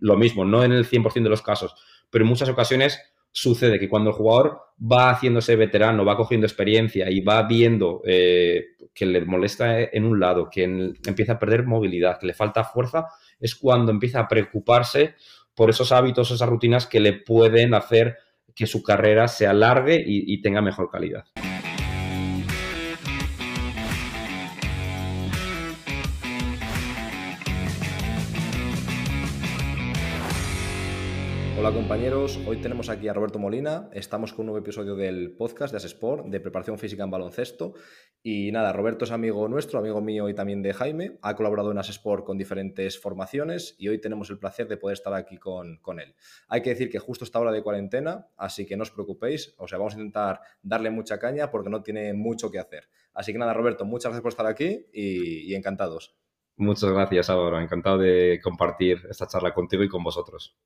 lo mismo, no en el 100% de los casos, pero en muchas ocasiones sucede que cuando el jugador va haciéndose veterano, va cogiendo experiencia y va viendo eh, que le molesta en un lado, que empieza a perder movilidad, que le falta fuerza, es cuando empieza a preocuparse por esos hábitos, esas rutinas que le pueden hacer que su carrera se alargue y tenga mejor calidad. Hola compañeros, hoy tenemos aquí a Roberto Molina, estamos con un nuevo episodio del podcast de Asesport de preparación física en baloncesto y nada, Roberto es amigo nuestro, amigo mío y también de Jaime, ha colaborado en Asesport con diferentes formaciones y hoy tenemos el placer de poder estar aquí con, con él. Hay que decir que justo está hora de cuarentena, así que no os preocupéis, o sea, vamos a intentar darle mucha caña porque no tiene mucho que hacer. Así que nada, Roberto, muchas gracias por estar aquí y, y encantados. Muchas gracias, Álvaro. Encantado de compartir esta charla contigo y con vosotros.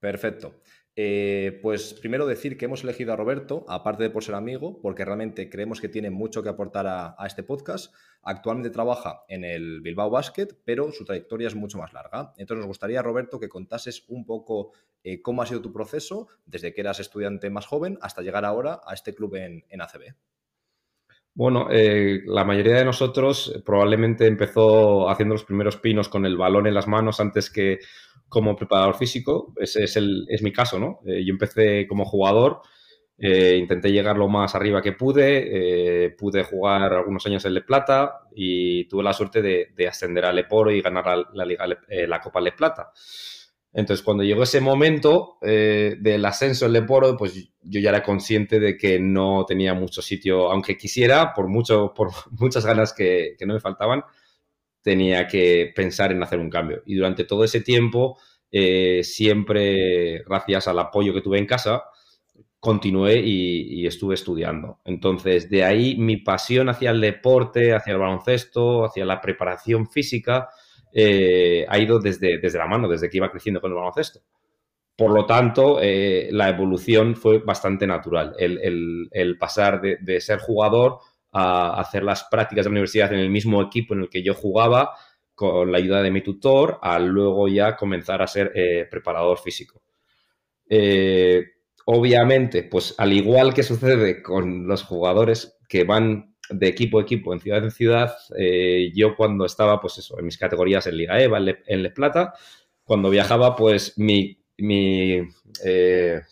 Perfecto. Eh, pues primero decir que hemos elegido a Roberto, aparte de por ser amigo, porque realmente creemos que tiene mucho que aportar a, este podcast. Actualmente trabaja en el Bilbao Basket, pero su trayectoria es mucho más larga. Entonces nos gustaría, Roberto, que contases un poco eh, cómo ha sido tu proceso desde que eras estudiante más joven hasta llegar ahora a este club en, ACB. Bueno, eh, la mayoría de nosotros probablemente empezó haciendo los primeros pinos con el balón en las manos antes que como preparador físico. Ese es, el, es mi caso, ¿no? Eh, yo empecé como jugador, eh, intenté llegar lo más arriba que pude, eh, pude jugar algunos años en Le Plata y tuve la suerte de, ascender a Leporo y ganar la, Liga, la Copa Le Plata. Entonces, cuando llegó ese momento del ascenso en Leporo, pues yo ya era consciente de que no tenía mucho sitio, aunque quisiera, por, mucho, por muchas ganas que no me faltaban, tenía que pensar en hacer un cambio. Y durante todo ese tiempo, eh, siempre gracias al apoyo que tuve en casa, continué y, estuve estudiando. Entonces, de ahí mi pasión hacia el deporte, hacia el baloncesto, hacia la preparación física, eh, ha ido desde, desde la mano, desde que iba creciendo con el baloncesto. Por lo tanto, eh, la evolución fue bastante natural. El, pasar de, ser jugador a hacer las prácticas de la universidad en el mismo equipo en el que yo jugaba con la ayuda de mi tutor, a luego ya comenzar a ser eh, preparador físico. Eh, obviamente, pues al igual que sucede con los jugadores que van de equipo a equipo, en ciudad en ciudad, eh, yo cuando estaba, pues eso, en mis categorías en Liga EVA, en Le, Plata, cuando viajaba, pues mi, mi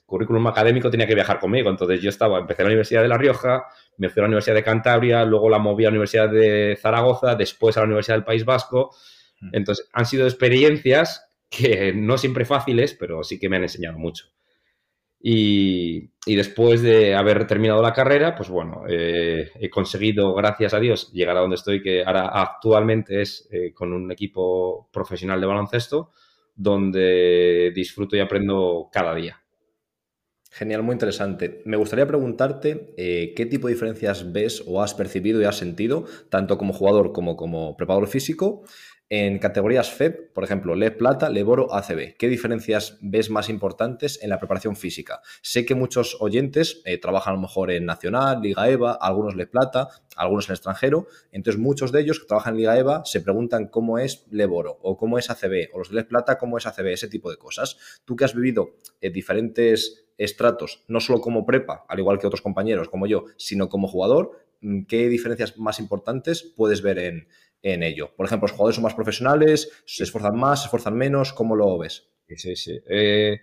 currículum académico tenía que viajar conmigo. Entonces yo estaba, empecé en la Universidad de La Rioja, me fui a la Universidad de Cantabria, luego la moví a la Universidad de Zaragoza, después a la Universidad del País Vasco. Mm. Entonces, han sido experiencias que no siempre fáciles, pero sí que me han enseñado mucho. Y, después de haber terminado la carrera, pues bueno, eh, he conseguido, gracias a Dios, llegar a donde estoy, que ahora actualmente es eh, con un equipo profesional de baloncesto, donde disfruto y aprendo cada día. Genial, muy interesante. Me gustaría preguntarte eh, qué tipo de diferencias ves o has percibido y has sentido, tanto como jugador como como preparador físico, en categorías FEP, por ejemplo, Le Plata, Leboro, ACB. ¿Qué diferencias ves más importantes en la preparación física? Sé que muchos oyentes eh, trabajan a lo mejor en Nacional, Liga EVA, algunos Le Plata, algunos en extranjero. Entonces, muchos de ellos que trabajan en Liga EVA se preguntan cómo es Leboro o cómo es ACB, o los de Le Plata, cómo es ACB, ese tipo de cosas. Tú que has vivido en diferentes estratos, no solo como prepa, al igual que otros compañeros como yo, sino como jugador, mm, ¿qué diferencias más importantes puedes ver en, ello? Por ejemplo, los jugadores son más profesionales, se esfuerzan más, se esfuerzan menos, ¿cómo lo ves? Sí, sí. Eh,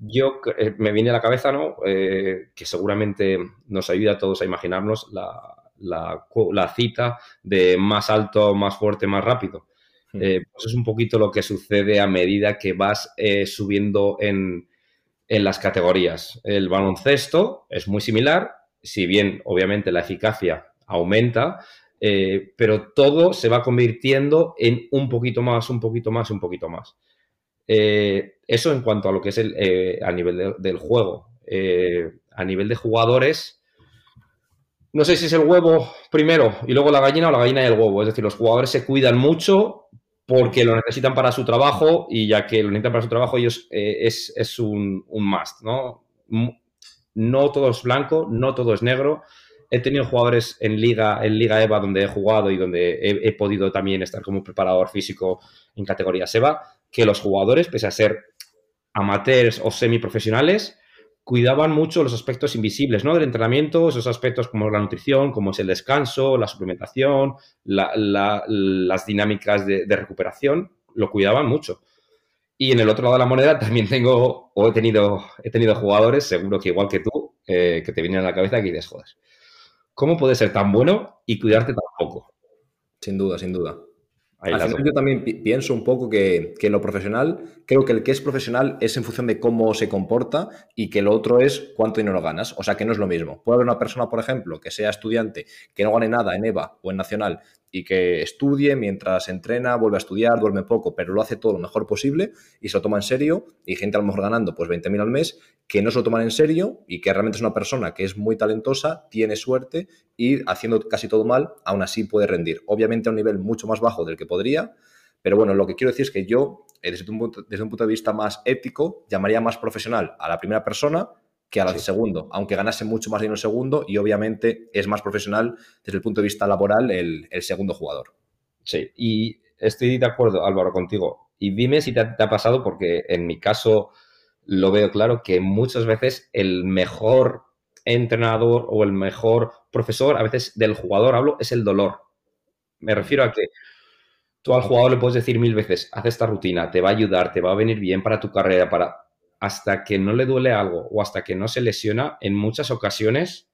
yo eh, me viene a la cabeza, ¿no? Eh, que seguramente nos ayuda a todos a imaginarnos la, cita de más alto, más fuerte, más rápido. Hmm. pues es un poquito lo que sucede a medida que vas subiendo en, en las categorías. El baloncesto es muy similar, si bien obviamente la eficacia aumenta, eh, pero todo se va convirtiendo en un poquito más, un poquito más, un poquito más. Eh, eso en cuanto a lo que es el, eh, a nivel del juego. a nivel de jugadores, no sé si es el huevo primero y luego la gallina o la gallina y el huevo. Es decir, los jugadores se cuidan mucho porque lo necesitan para su trabajo y ya que lo necesitan para su trabajo, ellos eh, es, un, must, ¿no? No todo es blanco, no todo es negro. He tenido jugadores en Liga, en Liga EVA donde he jugado y donde he, podido también estar como preparador físico en categoría SEBA, que los jugadores, pese a ser amateurs o semiprofesionales, cuidaban mucho los aspectos invisibles ¿no? del entrenamiento, esos aspectos como la nutrición, como es el descanso, la suplementación, las dinámicas de, recuperación, lo cuidaban mucho. Y en el otro lado de la moneda también tengo, o he tenido, he tenido jugadores, seguro que igual que tú, eh, que te vienen a la cabeza que dices, joder, ¿cómo puedes ser tan bueno y cuidarte tan poco? Sin duda, sin duda. Al final yo también pienso un poco que, que, en lo profesional, creo que el que es profesional es en función de cómo se comporta y que lo otro es cuánto dinero ganas. O sea que no es lo mismo. Puede haber una persona, por ejemplo, que sea estudiante, que no gane nada en EVA o en Nacional y que estudie mientras entrena, vuelve a estudiar, duerme poco, pero lo hace todo lo mejor posible y se lo toma en serio. Y gente a lo mejor ganando pues 20.000 al mes que no se lo toman en serio y que realmente es una persona que es muy talentosa, tiene suerte y haciendo casi todo mal, aún así puede rendir. Obviamente a un nivel mucho más bajo del que podría, pero bueno, lo que quiero decir es que yo, eh, desde un punto, desde un punto de vista más ético, llamaría más profesional a la primera persona que a la segundo, aunque ganase mucho más dinero el segundo y obviamente es más profesional desde el punto de vista laboral el, segundo jugador. Sí, y estoy de acuerdo, Álvaro, contigo. Y dime si te ha, pasado, porque en mi caso lo veo claro, que muchas veces el mejor entrenador o el mejor profesor, a veces del jugador hablo, es el dolor. Me refiero a que tú al jugador le puedes decir mil veces, haz esta rutina, te va a ayudar, te va a venir bien para tu carrera, para hasta que no le duele algo o hasta que no se lesiona, en muchas ocasiones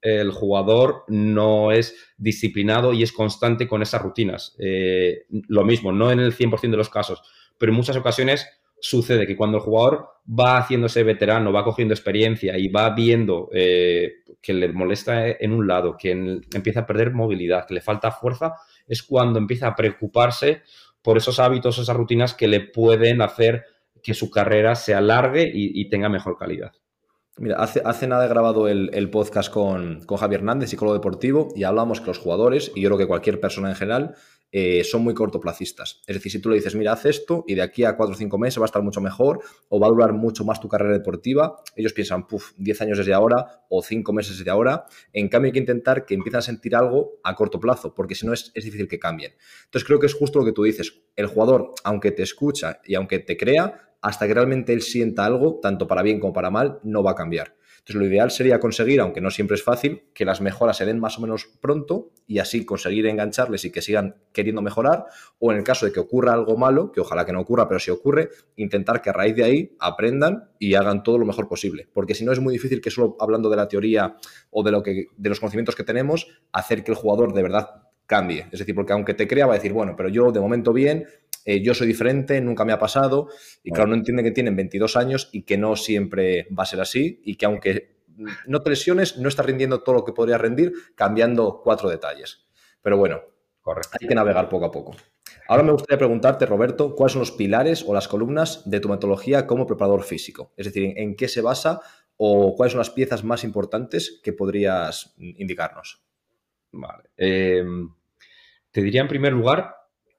el jugador no es disciplinado y es constante con esas rutinas. Eh, lo mismo, no en el 100% de los casos, pero en muchas ocasiones sucede que cuando el jugador va haciéndose veterano, va cogiendo experiencia y va viendo eh, que le molesta en un lado, que empieza a perder movilidad, que le falta fuerza, es cuando empieza a preocuparse por esos hábitos, esas rutinas que le pueden hacer que su carrera se alargue y, tenga mejor calidad. Mira, hace, hace nada he grabado el, podcast con, con, Javier Hernández, psicólogo deportivo, y hablamos que los jugadores, y yo creo que cualquier persona en general, eh, son muy cortoplacistas. Es decir, si tú le dices, mira, haz esto y de aquí a cuatro o cinco meses va a estar mucho mejor o va a durar mucho más tu carrera deportiva, ellos piensan, puff, 10 años desde ahora o cinco meses desde ahora. En cambio, hay que intentar que empiecen a sentir algo a corto plazo, porque si no es, es difícil que cambien. Entonces, creo que es justo lo que tú dices. El jugador, aunque te escucha y aunque te crea, hasta que realmente él sienta algo, tanto para bien como para mal, no va a cambiar. Entonces, lo ideal sería conseguir, aunque no siempre es fácil, que las mejoras se den más o menos pronto y así conseguir engancharles y que sigan queriendo mejorar. O en el caso de que ocurra algo malo, que ojalá que no ocurra, pero si ocurre, intentar que a raíz de ahí aprendan y hagan todo lo mejor posible. Porque si no, es muy difícil que solo hablando de la teoría o de, lo que, de los conocimientos que tenemos, hacer que el jugador de verdad cambie. Es decir, porque aunque te crea, va a decir, bueno, pero yo de momento bien, eh, yo soy diferente, nunca me ha pasado, y claro, no entiende que tienen 22 años y que no siempre va a ser así, y que aunque no te lesiones, no estás rindiendo todo lo que podría rendir cambiando cuatro detalles. Pero bueno, hay que navegar poco a poco. Ahora me gustaría preguntarte, Roberto, ¿cuáles son los pilares o las columnas de tu metodología como preparador físico? Es decir, ¿en qué se basa o cuáles son las piezas más importantes que podrías indicarnos? Vale. Em, te diría en primer lugar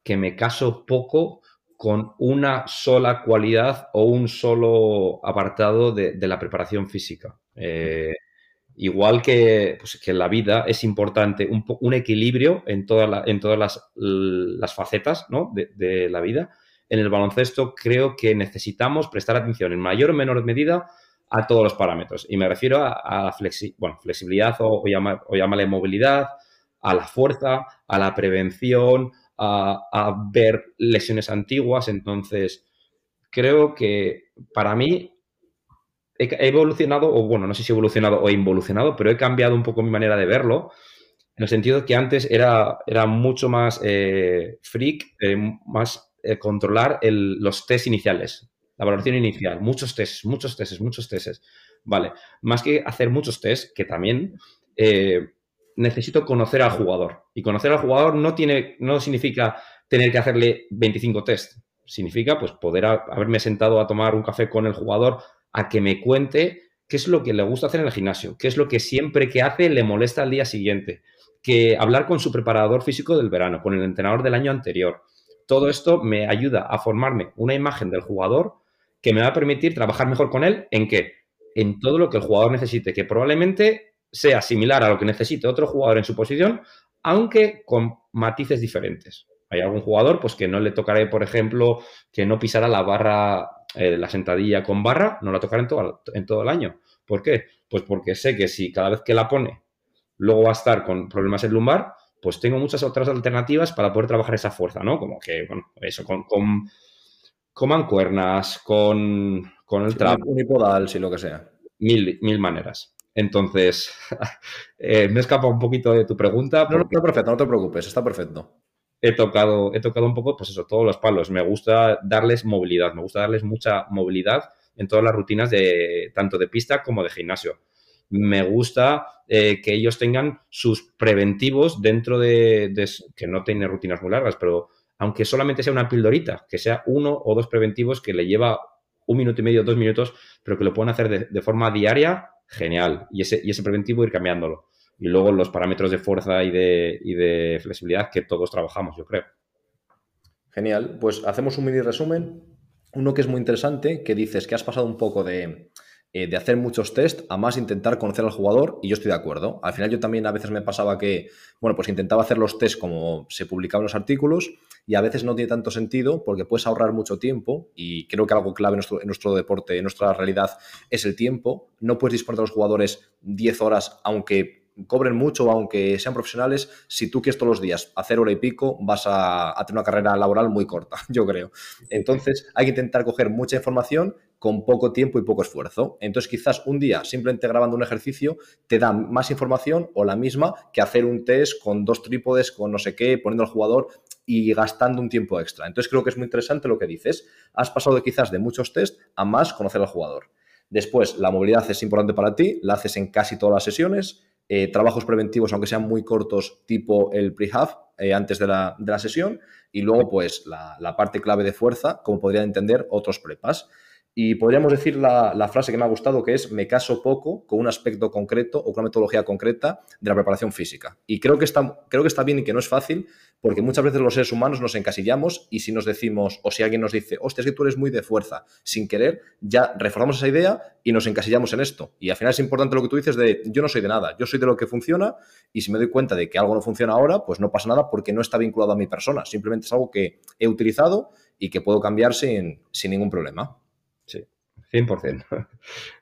que me caso poco con una sola cualidad o un solo apartado de, la preparación física. Eh, igual que, pues, que, en la vida es importante un, equilibrio en, en todas las, facetas de, la vida. En el baloncesto creo que necesitamos prestar atención en mayor o menor medida a todos los parámetros. Y me refiero a, la flexibilidad o, o, llamarle movilidad, a la fuerza, a la prevención, a, ver lesiones antiguas. Entonces, creo que para mí he evolucionado, o bueno, no sé si he evolucionado o he involucionado, pero he cambiado un poco mi manera de verlo, en el sentido de que antes era, era mucho más eh, freak, eh, más eh, controlar los test iniciales, la valoración inicial, muchos tests, muchos tests, muchos tests. Vale, más que hacer muchos tests, que también necesito conocer al jugador. Y conocer al jugador no, tiene, no significa tener que hacerle 25 test. Significa pues poder haberme sentado a tomar un café con el jugador a que me cuente qué es lo que le gusta hacer en el gimnasio, qué es lo que siempre que hace le molesta al día siguiente, que hablar con su preparador físico del verano, con el entrenador del año anterior. Todo esto me ayuda a formarme una imagen del jugador que me va a permitir trabajar mejor con él en qué? En todo lo que el jugador necesite, que probablemente sea similar a lo que necesite otro jugador en su posición, aunque con matices diferentes. Hay algún jugador pues, que no le tocaré, por ejemplo, que no pisara la barra eh, la sentadilla con barra no la tocaré en todo, en todo el año. ¿Por qué? Pues porque sé que si cada vez que la pone luego va a estar con problemas en lumbar, pues tengo muchas otras alternativas para poder trabajar esa fuerza, ¿no? Como que, bueno, eso, con, con, con mancuernas, con, con el trap. Unipodal, si lo que sea. Mil, mil maneras. Entonces, eh, me he escapado un poquito de tu pregunta. No, no, perfecto, no te preocupes, está perfecto. He tocado, he tocado un poco, pues eso, todos los palos. Me gusta darles movilidad, me gusta darles mucha movilidad en todas las rutinas de tanto de pista como de gimnasio me gusta eh, que ellos tengan sus preventivos dentro de, que no tiene rutinas muy largas, pero aunque solamente sea una pildorita, que sea uno o dos preventivos que le lleva un minuto y medio, dos minutos, pero que lo pueden hacer de, forma diaria, genial. Y ese, y ese preventivo ir cambiándolo. Y luego los parámetros de fuerza y de, y de flexibilidad que todos trabajamos, yo creo. Genial. Pues hacemos un mini resumen. Uno que es muy interesante, que dices que has pasado un poco de, eh, de hacer muchos test a más intentar conocer al jugador y yo estoy de acuerdo. Al final yo también a veces me pasaba que, bueno, pues intentaba hacer los test como se publicaban los artículos y a veces no tiene tanto sentido porque puedes ahorrar mucho tiempo y creo que algo clave en nuestro, en nuestro deporte, en nuestra realidad, es el tiempo. No puedes disponer de los jugadores 10 horas aunque cobren mucho, aunque sean profesionales, si tú quieres todos los días hacer hora y pico, vas a, tener una carrera laboral muy corta, yo creo. Entonces, hay que intentar coger mucha información con poco tiempo y poco esfuerzo. Entonces, quizás un día, simplemente grabando un ejercicio, te da más información o la misma que hacer un test con dos trípodes, con no sé qué, poniendo al jugador y gastando un tiempo extra. Entonces, creo que es muy interesante lo que dices. Has pasado de quizás de muchos test a más conocer al jugador. Después, la movilidad es importante para ti, la haces en casi todas las sesiones. Eh, trabajos preventivos, aunque sean muy cortos, tipo el prehab, eh, antes de la, sesión. Y luego, pues, la, la, parte clave de fuerza, como podrían entender otros prepas. Y podríamos decir la, frase que me ha gustado, que es me caso poco con un aspecto concreto o con una metodología concreta de la preparación física. Y creo que está, creo que está bien y que no es fácil, porque muchas veces los seres humanos nos encasillamos y si nos decimos, o si alguien nos dice, hostia, es que tú eres muy de fuerza, sin querer, ya reforzamos esa idea y nos encasillamos en esto. Y al final es importante lo que tú dices de yo no soy de nada, yo soy de lo que funciona y si me doy cuenta de que algo no funciona ahora, pues no pasa nada porque no está vinculado a mi persona, simplemente es algo que he utilizado y que puedo cambiar sin, sin ningún problema. 100%.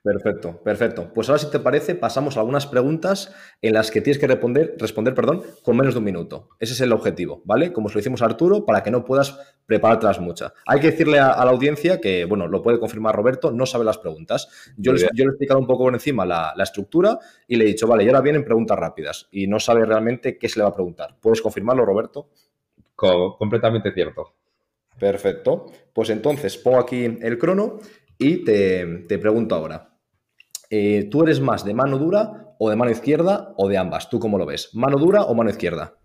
Perfecto, perfecto. Pues ahora, si te parece, pasamos a algunas preguntas en las que tienes que responder, responder perdón, con menos de un minuto. Ese es el objetivo, ¿vale? Como se lo hicimos a Arturo, para que no puedas preparártelas muchas. Hay que decirle a, la audiencia que, bueno, lo puede confirmar Roberto, no sabe las preguntas. Yo, le, yo he explicado un poco por encima la, estructura y le he dicho, vale, y ahora vienen preguntas rápidas. Y no sabe realmente qué se le va a preguntar. ¿Puedes confirmarlo, Roberto? completamente cierto. Perfecto. Pues entonces pongo aquí el crono y te, pregunto ahora, eh, ¿tú eres más de mano dura o de mano izquierda o de ambas? ¿Tú cómo lo ves? ¿Mano dura o mano izquierda?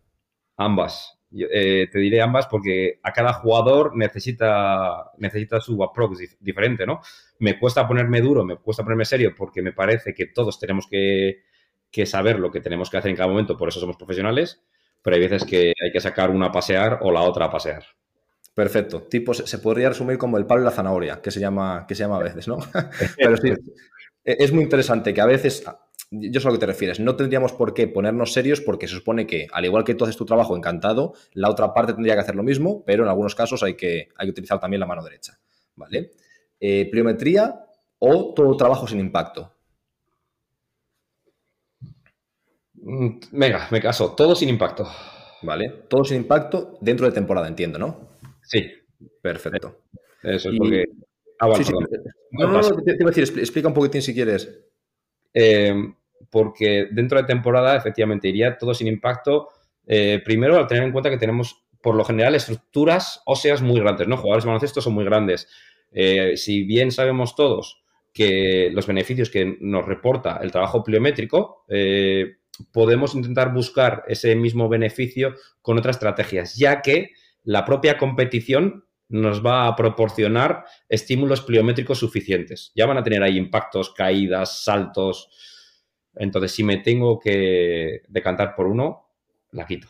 Ambas. Eh, te diré ambas porque a cada jugador necesita, necesita su approach diferente, ¿no? Me cuesta ponerme duro, me cuesta ponerme serio porque me parece que todos tenemos que, que saber lo que tenemos que hacer en cada momento, por eso somos profesionales, pero hay veces que hay que sacar una a pasear o la otra a pasear. Perfecto. Tipo, se, podría resumir como el palo y la zanahoria, que se llama, que se llama a veces, ¿no? Pero sí, e, es muy interesante que a veces, yo sé a lo que te refieres, no tendríamos por qué ponernos serios porque se supone que, al igual que tú haces tu trabajo encantado, la otra parte tendría que hacer lo mismo, pero en algunos casos hay que, hay que utilizar también la mano derecha, ¿vale? Eh, pliometría o todo trabajo sin impacto. Mm, venga, me caso, todo sin impacto. Vale, todo sin impacto dentro de temporada, entiendo, ¿no? Sí. Perfecto. Eso es porque... Ah, No, no, no, te, iba a decir, explica un poquitín si quieres. Eh, porque dentro de temporada, efectivamente, iría todo sin impacto. Eh, primero, al tener en cuenta que tenemos, por lo general, estructuras óseas muy grandes, ¿no? Jugadores de baloncesto son muy grandes. Eh, si bien sabemos todos que los beneficios que nos reporta el trabajo pliométrico, podemos intentar buscar ese mismo beneficio con otras estrategias, ya que la propia competición nos va a proporcionar estímulos pliométricos suficientes. Ya van a tener ahí impactos, caídas, saltos. Entonces, si me tengo que decantar por uno, la quito.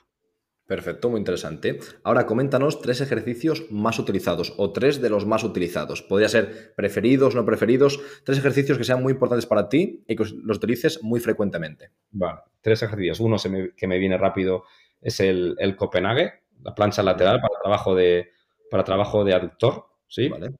Perfecto, muy interesante. Ahora coméntanos tres ejercicios más utilizados o tres de los más utilizados. Podría ser preferidos, no preferidos, tres ejercicios que sean muy importantes para ti y que los utilices muy frecuentemente. Vale, tres ejercicios. Uno que me viene rápido es el, el Copenhague, la plancha lateral para trabajo de, para trabajo de aductor, ¿sí? Vale.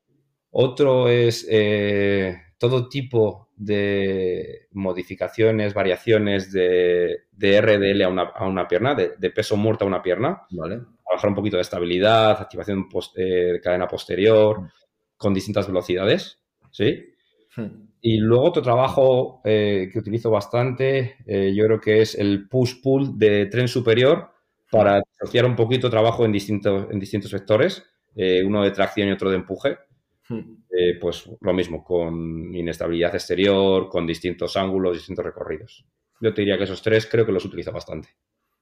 Otro es eh, todo tipo de modificaciones, variaciones de, RDL a una, pierna, de, peso muerto a una pierna. Vale. Trabajar un poquito de estabilidad, activación eh, de cadena posterior, mm. con distintas velocidades. ¿Sí? Hmm. Y luego otro trabajo eh, que utilizo bastante, yo creo que es el push-pull de tren superior para asociar un poquito trabajo en distintos, en distintos sectores, eh, uno de tracción y otro de empuje. Hmm. pues lo mismo, con inestabilidad exterior, con distintos ángulos, distintos recorridos. Yo te diría que esos tres creo que los utilizo bastante.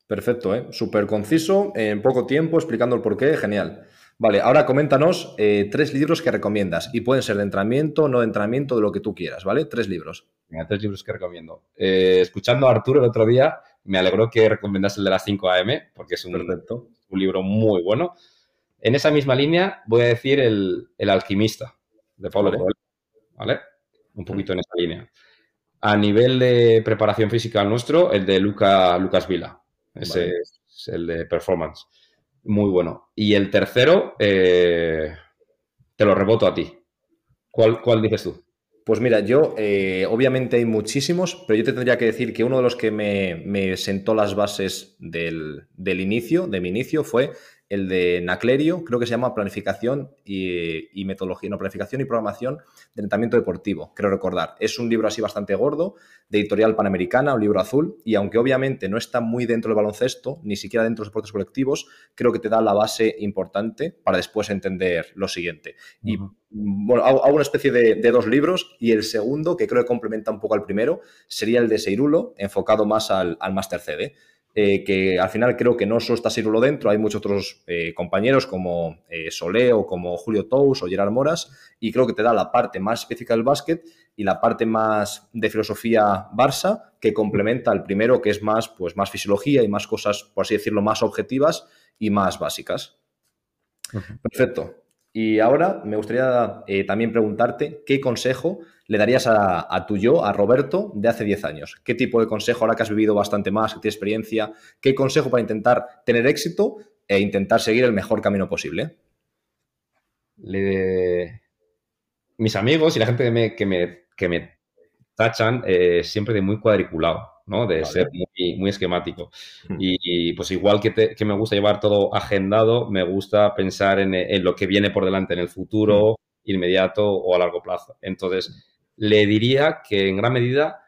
Perfecto, ¿eh? súper conciso, en poco tiempo, explicando el porqué, genial. Vale, ahora coméntanos eh, tres libros que recomiendas y pueden ser de entrenamiento, no de entrenamiento, de lo que tú quieras, ¿vale? Tres libros. Mira, tres libros que recomiendo. Eh, escuchando a Arturo el otro día, me alegró que recomendase el de las 5 AM, porque es un, un libro muy bueno. En esa misma línea voy a decir el, Alquimista, de Pablo vale. Coelho, ¿vale? Un poquito en esa línea. A nivel de preparación física nuestro, el de Luca, Lucas Vila. Ese es el de performance muy bueno. Y el tercero, eh, te lo reboto a ti. ¿Cuál, cuál dices tú? Pues mira, yo eh, obviamente hay muchísimos, pero yo te tendría que decir que uno de los que me, sentó las bases del, del, inicio, de mi inicio, fue el de Naclerio, creo que se llama Planificación y, Metodología, no, Planificación y Programación de Entrenamiento Deportivo, creo recordar. Es un libro así bastante gordo, de editorial panamericana, un libro azul, y aunque obviamente no está muy dentro del baloncesto, ni siquiera dentro de los deportes colectivos, creo que te da la base importante para después entender lo siguiente. Y bueno, hago, una especie de, dos libros, y el segundo, que creo que complementa un poco al primero, sería el de Seirulo, enfocado más al, al Master CD. Eh, que al final creo que no solo está Sirulo dentro, hay muchos otros eh, compañeros como eh, Solé o como Julio Tous o Gerard Moras, y creo que te da la parte más específica del básquet y la parte más de filosofía Barça que complementa al primero, que es más, pues, más fisiología y más cosas, por así decirlo, más objetivas y más básicas. Perfecto. Y ahora me gustaría también preguntarte qué consejo le darías a, tu yo, a Roberto, de hace 10 años? ¿Qué tipo de consejo, ahora que has vivido bastante más, que tienes experiencia, qué consejo para intentar tener éxito e intentar seguir el mejor camino posible? Mis amigos y la gente que me, que me, tachan eh, siempre de muy cuadriculado. ¿No? De ser muy, esquemático. Hmm. Y, pues igual que, me gusta llevar todo agendado, me gusta pensar en, lo que viene por delante, en el futuro hmm. inmediato o a largo plazo. Entonces, le diría que en gran medida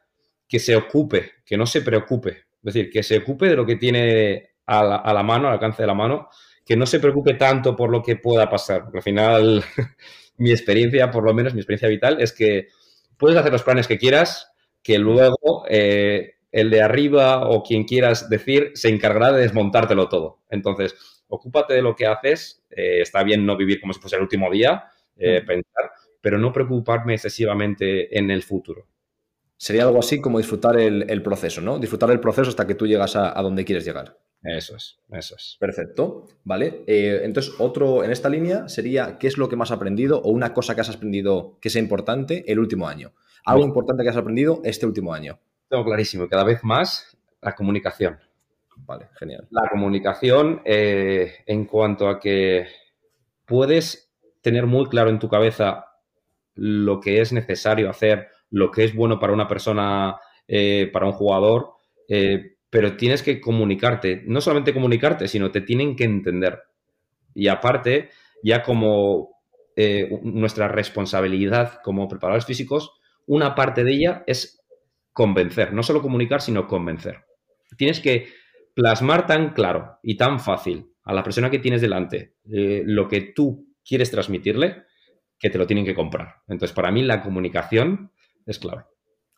que se ocupe, que no se preocupe. Es decir, que se ocupe de lo que tiene a la, mano, al alcance de la mano, que no se preocupe tanto por lo que pueda pasar. Porque al final, mi experiencia, por lo menos mi experiencia vital, es que puedes hacer los planes que quieras, que luego eh, el de arriba o quien quieras decir se encargará de desmontártelo todo. Entonces, ocúpate de lo que haces. Eh, está bien no vivir como si fuese el último día, eh, pensar, pero no preocuparme excesivamente en el futuro. Sería algo así como disfrutar el, proceso, ¿no? Disfrutar el proceso hasta que tú llegas a, donde quieres llegar. Eso es, eso es. Perfecto, ¿vale? Eh, entonces, otro en esta línea sería, ¿qué es lo que más has aprendido o una cosa que has aprendido que sea importante el último año? Algo importante que has aprendido este último año. Tengo clarísimo, cada vez más la comunicación. Vale, genial. La comunicación eh, en cuanto a que puedes tener muy claro en tu cabeza lo que es necesario hacer, lo que es bueno para una persona, eh, para un jugador, eh, pero tienes que comunicarte, no solamente comunicarte, sino te tienen que entender. Y aparte, ya como nuestra responsabilidad como preparadores físicos, una parte de ella es convencer, no solo comunicar, sino convencer. Tienes que plasmar tan claro y tan fácil a la persona que tienes delante lo que tú quieres transmitirle, que te lo tienen que comprar. Entonces, para mí la comunicación es clave.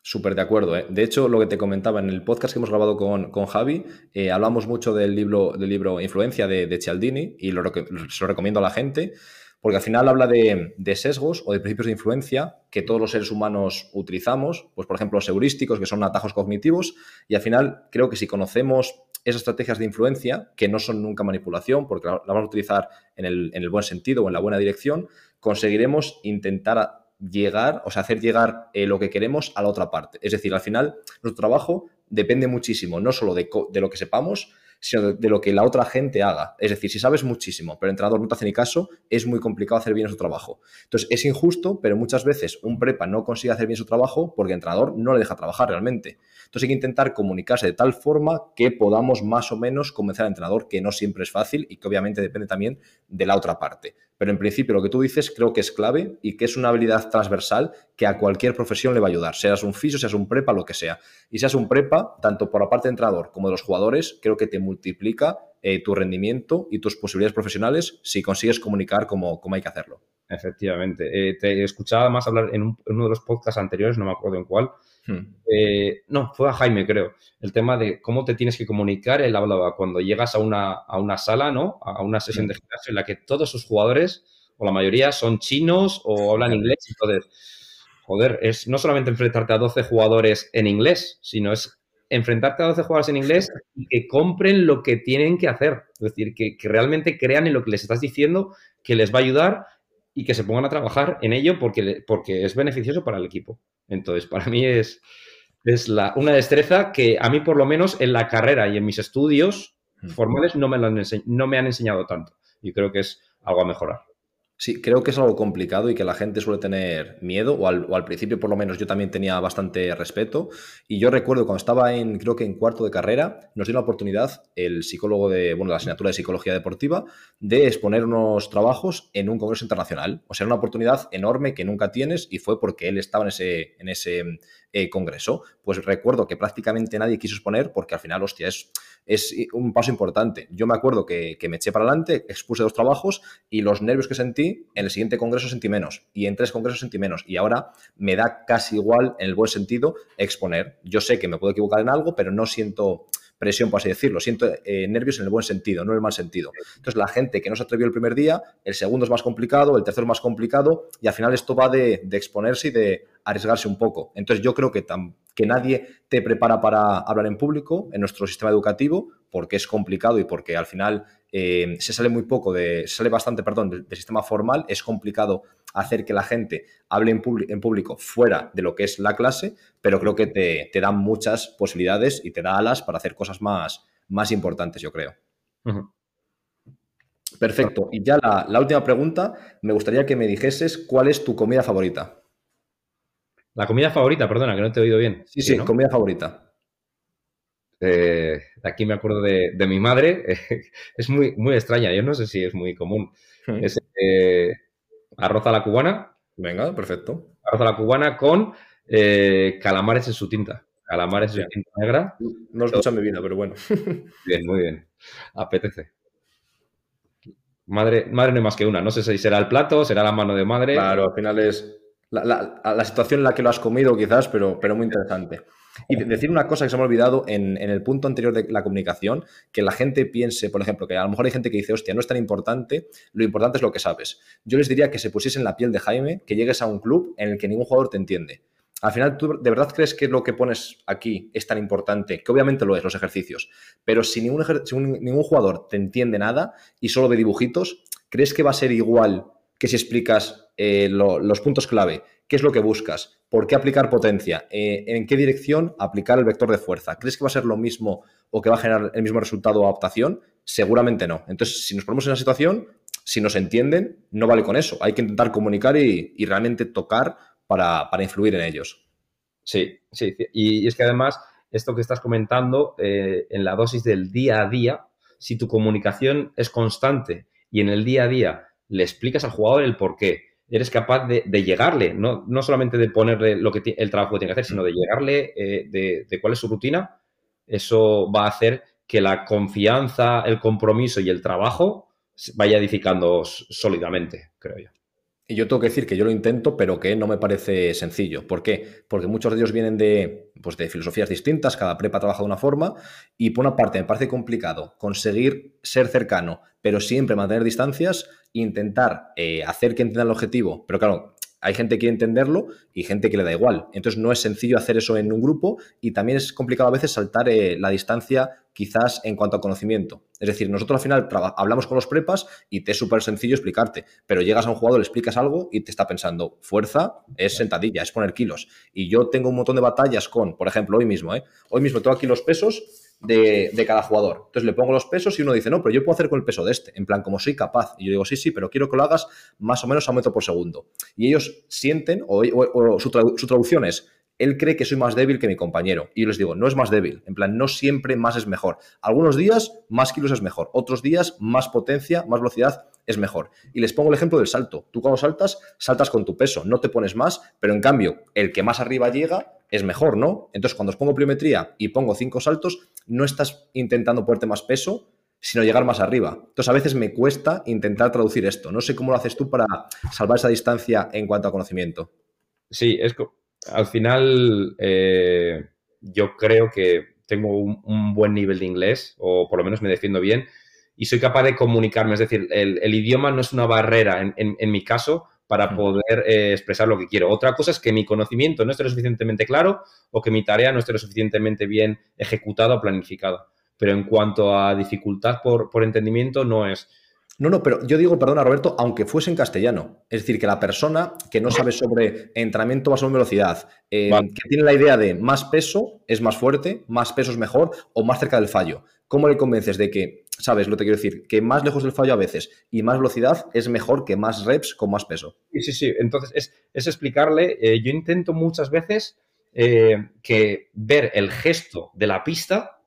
Súper de acuerdo. ¿eh? De hecho, lo que te comentaba en el podcast que hemos grabado con, Javi, eh, hablamos mucho del libro, del libro Influencia de, Cialdini y lo, se lo recomiendo a la gente porque al final habla de, sesgos o de principios de influencia que todos los seres humanos utilizamos, pues por ejemplo los heurísticos, que son atajos cognitivos, y al final creo que si conocemos esas estrategias de influencia, que no son nunca manipulación, porque la, vamos a utilizar en el, en el, buen sentido o en la buena dirección, conseguiremos intentar llegar, o sea, hacer llegar eh, lo que queremos a la otra parte. Es decir, al final nuestro trabajo depende muchísimo, no solo de, de lo que sepamos, sino de, lo que la otra gente haga. Es decir, si sabes muchísimo, pero el entrenador no te hace ni caso, es muy complicado hacer bien su trabajo. Entonces, es injusto, pero muchas veces un prepa no consigue hacer bien su trabajo porque el entrenador no le deja trabajar realmente. Entonces, hay que intentar comunicarse de tal forma que podamos más o menos convencer al entrenador, que no siempre es fácil y que obviamente depende también de la otra parte. Pero en principio lo que tú dices creo que es clave y que es una habilidad transversal que a cualquier profesión le va a ayudar, seas un fisio, seas un prepa, lo que sea. Y seas un prepa, tanto por la parte de entrenador como de los jugadores, creo que te multiplica eh, tu rendimiento y tus posibilidades profesionales si consigues comunicar como, como hay que hacerlo. Efectivamente. Eh, te escuchaba más hablar en, uno de los podcasts anteriores, no me acuerdo en cuál. Hmm. Eh, no, fue a Jaime, creo. El tema de cómo te tienes que comunicar. Él hablaba cuando llegas a una, a una sala, ¿no? A una sesión hmm. de gimnasio en la que todos sus jugadores, o la mayoría, son chinos o hablan inglés. Entonces, joder, es no solamente enfrentarte a 12 jugadores en inglés, sino es enfrentarte a 12 jugadores en inglés y que compren lo que tienen que hacer. Es decir, que, que realmente crean en lo que les estás diciendo, que les va a ayudar y que se pongan a trabajar en ello porque, porque es beneficioso para el equipo. Entonces, para mí es, es la, una destreza que a mí, por lo menos, en la carrera y en mis estudios formales no me, lo han no me han enseñado tanto. Y creo que es algo a mejorar. Sí, creo que es algo complicado y que la gente suele tener miedo, o al, principio por lo menos yo también tenía bastante respeto. Y yo recuerdo cuando estaba en, creo que en cuarto de carrera, nos dio la oportunidad el psicólogo de, bueno, la asignatura de psicología deportiva, de exponer unos trabajos en un congreso internacional. O sea, una oportunidad enorme que nunca tienes y fue porque él estaba en ese, en ese eh, congreso. Pues recuerdo que prácticamente nadie quiso exponer porque al final, hostia, es es un paso importante. Yo me acuerdo que, me eché para adelante, expuse dos trabajos y los nervios que sentí, en el siguiente congreso sentí menos y en tres congresos sentí menos y ahora me da casi igual, en el buen sentido, exponer. Yo sé que me puedo equivocar en algo, pero no siento presión, por así decirlo. Siento eh, nervios en el buen sentido, no en el mal sentido. Entonces, la gente que no se atrevió el primer día, el segundo es más complicado, el tercero es más complicado, y al final esto va de, de exponerse y de arriesgarse un poco. Entonces, yo creo que que nadie te prepara para hablar en público en nuestro sistema educativo porque es complicado y porque al final eh, se sale muy poco de, sale bastante, perdón, del, sistema formal, es complicado hacer que la gente hable en, en, público fuera de lo que es la clase, pero creo que te, te, dan muchas posibilidades y te da alas para hacer cosas más, más importantes, yo creo. Perfecto. Y ya la, la última pregunta, me gustaría que me dijeses cuál es tu comida favorita. La comida favorita, perdona, que no te he oído bien. Sí, sí, comida favorita. Eh, aquí me acuerdo de, mi madre. es muy, muy extraña, yo no sé si es muy común. Es eh, arroz a la cubana. Venga, perfecto. Arroz a la cubana con eh, calamares en su tinta. Calamares en su tinta negra. No escucha mi vida, pero bueno. bien, muy bien. Apetece. Madre, madre no hay más que una. No sé si será el plato, será la mano de madre. Claro, al final es la, situación en la que lo has comido quizás, pero, pero muy interesante. Y decir una cosa que se me ha olvidado en, el punto anterior de la comunicación, que la gente piense, por ejemplo, que a lo mejor hay gente que dice, hostia, no es tan importante, lo importante es lo que sabes. Yo les diría que se pusiesen en la piel de Jaime, que llegues a un club en el que ningún jugador te entiende. Al final, ¿tú de verdad crees que lo que pones aquí es tan importante? Que obviamente lo es, los ejercicios. Pero si ningún, ningún jugador te entiende nada y solo ve dibujitos, ¿crees que va a ser igual que si explicas eh, los puntos clave, qué es lo que buscas, por qué aplicar potencia, eh, en qué dirección aplicar el vector de fuerza. ¿Crees que va a ser lo mismo o que va a generar el mismo resultado o adaptación? Seguramente no. Entonces, si nos ponemos en una situación, si nos entienden, no vale con eso. Hay que intentar comunicar y, realmente tocar para, influir en ellos. Sí, sí. Y, es que además, esto que estás comentando, eh, en la dosis del día a día, si tu comunicación es constante y en el día a día le explicas al jugador el por qué. Eres capaz de, llegarle, no, no, solamente de ponerle lo que el trabajo que tiene que hacer, sino de llegarle eh, de, cuál es su rutina. Eso va a hacer que la confianza, el compromiso y el trabajo vaya edificando sólidamente, creo yo. Y yo tengo que decir que yo lo intento, pero que no me parece sencillo. ¿Por qué? Porque muchos de ellos vienen de, pues de filosofías distintas, cada prepa trabaja de una forma, y por una parte me parece complicado conseguir ser cercano, pero siempre mantener distancias, intentar eh, hacer que entiendan el objetivo, pero claro, hay gente que quiere entenderlo y gente que le da igual. Entonces no es sencillo hacer eso en un grupo y también es complicado a veces saltar eh, la distancia quizás en cuanto a conocimiento. Es decir, nosotros al final hablamos con los prepas y te es súper sencillo explicarte, pero llegas a un jugador, le explicas algo y te está pensando, fuerza es sentadilla, es poner kilos. Y yo tengo un montón de batallas con, por ejemplo, hoy mismo, ¿eh? hoy mismo tengo aquí los pesos de, cada jugador. Entonces le pongo los pesos y uno dice, no, pero yo puedo hacer con el peso de este, en plan, como soy capaz. Y yo digo, sí, sí, pero quiero que lo hagas más o menos a un metro por segundo. Y ellos sienten, o, su, su traducción es, él cree que soy más débil que mi compañero. Y les digo, no es más débil. En plan, no siempre más es mejor. Algunos días más kilos es mejor. Otros días más potencia, más velocidad es mejor. Y les pongo el ejemplo del salto. Tú cuando saltas, saltas con tu peso, no te pones más, pero en cambio, el que más arriba llega es mejor, ¿no? Entonces, cuando os pongo pliometría y pongo cinco saltos, no estás intentando ponerte más peso, sino llegar más arriba. Entonces, a veces me cuesta intentar traducir esto. No sé cómo lo haces tú para salvar esa distancia en cuanto a conocimiento. Sí, es al final eh, yo creo que tengo un, buen nivel de inglés, o por lo menos me defiendo bien, y soy capaz de comunicarme. Es decir, el, idioma no es una barrera en, mi caso para mm. poder eh, expresar lo que quiero. Otra cosa es que mi conocimiento no esté lo suficientemente claro o que mi tarea no esté lo suficientemente bien ejecutada o planificada. Pero en cuanto a dificultad por, por entendimiento, no es no, no, pero yo digo, perdona Roberto, aunque fuese en castellano. Es decir, que la persona que no sabe sobre entrenamiento basado en velocidad, eh, que tiene la idea de más peso es más fuerte, más peso es mejor o más cerca del fallo. ¿Cómo le convences de que, sabes lo que quiero decir, que más lejos del fallo a veces y más velocidad es mejor que más reps con más peso? Sí, sí, sí. Entonces, es, explicarle, eh, yo intento muchas veces eh, que ver el gesto de la pista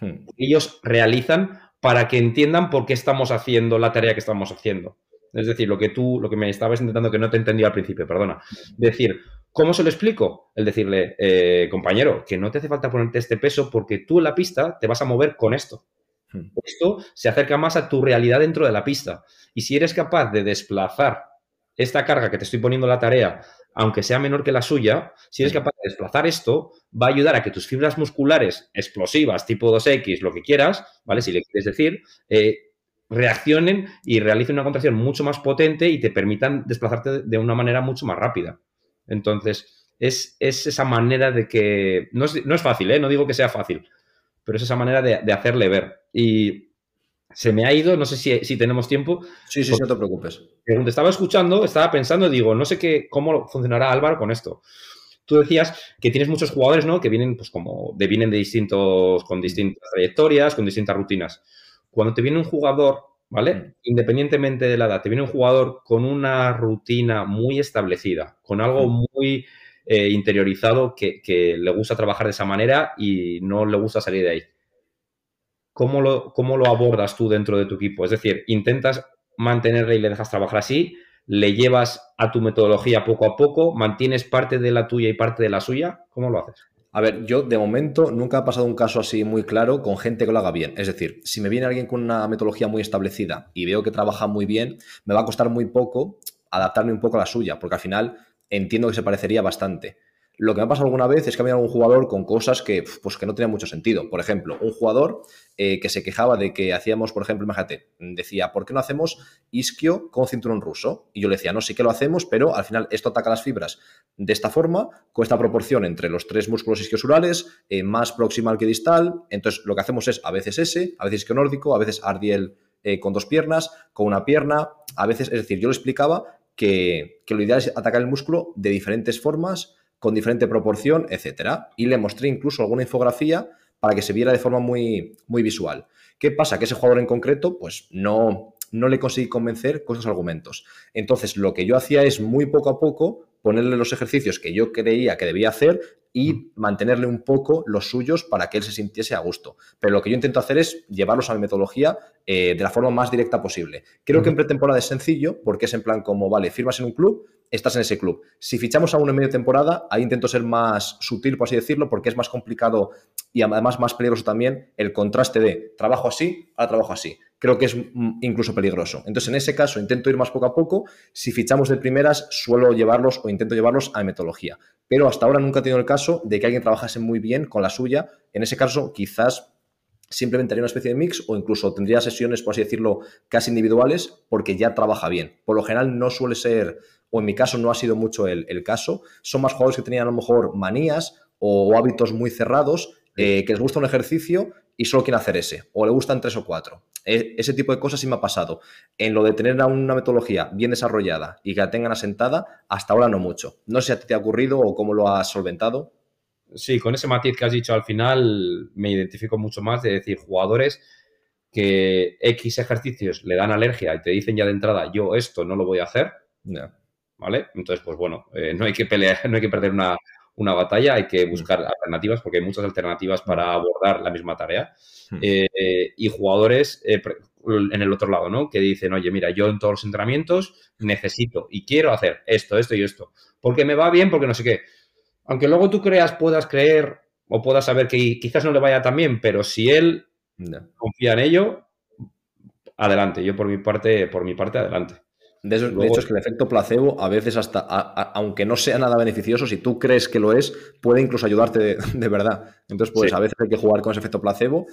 hmm. que ellos realizan para que entiendan por qué estamos haciendo la tarea que estamos haciendo. Es decir, lo que tú, lo que me estabas intentando que no te entendí al principio, perdona. Decir, ¿cómo se lo explico? El decirle, eh, compañero, que no te hace falta ponerte este peso porque tú en la pista te vas a mover con esto. Hmm. Esto se acerca más a tu realidad dentro de la pista. Y si eres capaz de desplazar esta carga que te estoy poniendo la tarea aunque sea menor que la suya, si eres capaz de desplazar esto, va a ayudar a que tus fibras musculares explosivas, tipo 2X, lo que quieras, ¿vale? Si le quieres decir, eh, reaccionen y realicen una contracción mucho más potente y te permitan desplazarte de una manera mucho más rápida. Entonces, es, esa manera de que... No es, fácil, ¿eh? No digo que sea fácil, pero es esa manera de, de hacerle ver. Y se me ha ido, no sé si, tenemos tiempo. Sí, sí, no te preocupes. Te estaba escuchando, estaba pensando, digo, no sé qué, cómo funcionará Álvaro con esto. Tú decías que tienes muchos jugadores, ¿no? Que vienen, pues, como, de, vienen de distintos, con distintas trayectorias, con distintas rutinas. Cuando te viene un jugador, ¿vale? Independientemente de la edad, te viene un jugador con una rutina muy establecida, con algo muy eh, interiorizado que, que le gusta trabajar de esa manera y no le gusta salir de ahí ¿cómo lo, abordas tú dentro de tu equipo? Es decir, intentas mantenerle y le dejas trabajar así, le llevas a tu metodología poco a poco, mantienes parte de la tuya y parte de la suya, ¿cómo lo haces? A ver, yo de momento nunca ha pasado un caso así muy claro con gente que lo haga bien. Es decir, si me viene alguien con una metodología muy establecida y veo que trabaja muy bien, me va a costar muy poco adaptarme un poco a la suya, porque al final entiendo que se parecería bastante. Lo que me ha pasado alguna vez es que había un jugador con cosas que, pues, que no tenían mucho sentido. Por ejemplo, un jugador eh, que se quejaba de que hacíamos, por ejemplo, imagínate, decía, ¿por qué no hacemos isquio con cinturón ruso? Y yo le decía, no, sí que lo hacemos, pero al final esto ataca las fibras de esta forma, con esta proporción entre los tres músculos isquiosurales, eh, más proximal que distal. Entonces, lo que hacemos es a veces ese, a veces isquio nórdico, a veces ardiel eh, con dos piernas, con una pierna, a veces, es decir, yo le explicaba que, que lo ideal es atacar el músculo de diferentes formas con diferente proporción, etcétera. Y le mostré incluso alguna infografía para que se viera de forma muy, muy visual. ¿Qué pasa? Que ese jugador en concreto, pues no, no le conseguí convencer con esos argumentos. Entonces, lo que yo hacía es muy poco a poco ponerle los ejercicios que yo creía que debía hacer y mantenerle un poco los suyos para que él se sintiese a gusto. Pero lo que yo intento hacer es llevarlos a mi metodología eh, de la forma más directa posible. Creo que en pretemporada es sencillo porque es en plan como, vale, firmas en un club, estás en ese club. Si fichamos a uno en medio temporada, ahí intento ser más sutil, por así decirlo, porque es más complicado y además más peligroso también el contraste de trabajo así a trabajo así. Creo que es incluso peligroso. Entonces, en ese caso, intento ir más poco a poco. Si fichamos de primeras, suelo llevarlos o intento llevarlos a metodología. Pero hasta ahora nunca he tenido el caso de que alguien trabajase muy bien con la suya. En ese caso, quizás simplemente haría una especie de mix o incluso tendría sesiones, por así decirlo, casi individuales porque ya trabaja bien. Por lo general no suele ser o en mi caso no ha sido mucho el, caso, son más jugadores que tenían a lo mejor manías o, hábitos muy cerrados, eh, que les gusta un ejercicio y solo quieren hacer ese, o le gustan tres o cuatro. E, ese tipo de cosas sí me ha pasado. En lo de tener una metodología bien desarrollada y que la tengan asentada, hasta ahora no mucho. No sé si a ti te ha ocurrido o cómo lo has solventado. Sí, con ese matiz que has dicho al final me identifico mucho más de decir jugadores que X ejercicios le dan alergia y te dicen ya de entrada, yo esto no lo voy a hacer, ¿vale? Entonces, pues bueno, eh, no hay que pelear, no hay que perder una, una, batalla, hay que buscar alternativas porque hay muchas alternativas para abordar la misma tarea. Hmm. Eh, y jugadores eh, en el otro lado, ¿no? Que dicen, oye, mira, yo en todos los entrenamientos necesito y quiero hacer esto, esto y esto, porque me va bien, porque no sé qué. Aunque luego tú creas, puedas creer o puedas saber que quizás no le vaya tan bien, pero si él confía en ello, adelante. Yo por mi parte, por mi parte, adelante. De, hecho, es que el efecto placebo, a veces hasta, aunque no sea nada beneficioso, si tú crees que lo es, puede incluso ayudarte de, verdad. Entonces, pues a veces hay que jugar con ese efecto placebo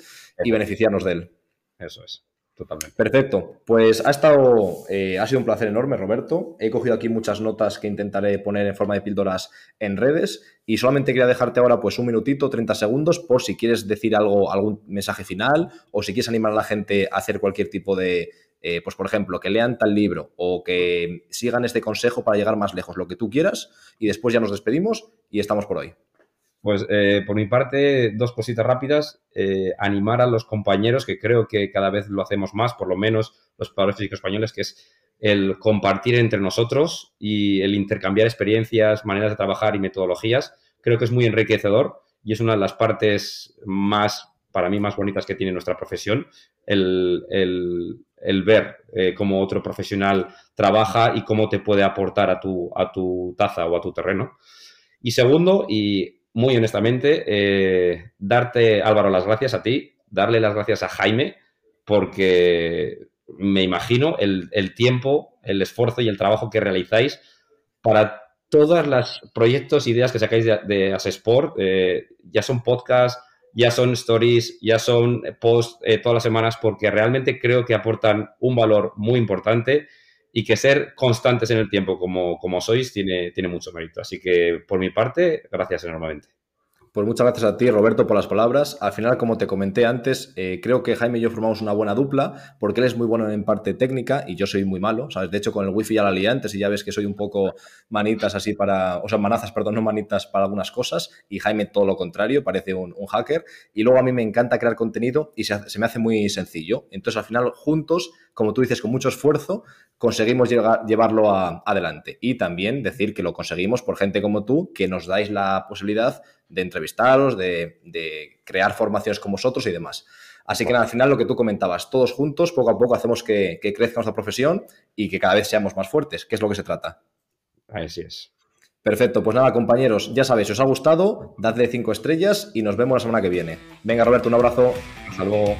y beneficiarnos de él. Eso es. Totalmente. Perfecto. Pues ha estado, eh, ha sido un placer enorme, Roberto. He cogido aquí muchas notas que intentaré poner en forma de píldoras en redes y solamente quería dejarte ahora pues un minutito, 30 segundos, por si quieres decir algo, algún mensaje final o si quieres animar a la gente a hacer cualquier tipo de, eh, pues por ejemplo, que lean tal libro o que sigan este consejo para llegar más lejos, lo que tú quieras y después ya nos despedimos y estamos por hoy. Pues eh, por mi parte, dos cositas rápidas. Eh, animar a los compañeros, que creo que cada vez lo hacemos más, por lo menos los padres físicos españoles, que es el compartir entre nosotros y el intercambiar experiencias, maneras de trabajar y metodologías. Creo que es muy enriquecedor y es una de las partes más, para mí, más bonitas que tiene nuestra profesión, el, ver eh, cómo otro profesional trabaja y cómo te puede aportar a tu, a tu taza o a tu terreno. Y segundo, y muy honestamente, eh, darte, Álvaro, las gracias a ti, darle las gracias a Jaime, porque me imagino el, tiempo, el esfuerzo y el trabajo que realizáis para todos los proyectos, ideas que sacáis de, de Asesport, eh, ya son podcasts, ya son stories, ya son posts eh, todas las semanas, porque realmente creo que aportan un valor muy importante y que ser constantes en el tiempo como, como sois tiene, tiene mucho mérito. Así que por mi parte, gracias enormemente. Pues muchas gracias a ti, Roberto, por las palabras. Al final, como te comenté antes, eh, creo que Jaime y yo formamos una buena dupla, porque él es muy bueno en parte técnica y yo soy muy malo, ¿sabes? De hecho, con el wifi ya la lié antes y ya ves que soy un poco manitas así para, o sea, manazas, perdón, no manitas para algunas cosas, y Jaime todo lo contrario, parece un, hacker. Y luego a mí me encanta crear contenido y se, se, me hace muy sencillo. Entonces, al final, juntos, como tú dices, con mucho esfuerzo, conseguimos llegar, llevarlo adelante. Y también decir que lo conseguimos por gente como tú, que nos dais la posibilidad de entrevistaros, de, crear formaciones con vosotros y demás. Así que nada, al final lo que tú comentabas, todos juntos, poco a poco hacemos que, que crezca nuestra profesión y que cada vez seamos más fuertes, que es lo que se trata. Así es. Perfecto, pues nada, compañeros, ya sabéis, si os ha gustado, dadle cinco estrellas y nos vemos la semana que viene. Venga, Roberto, un abrazo. Hasta luego.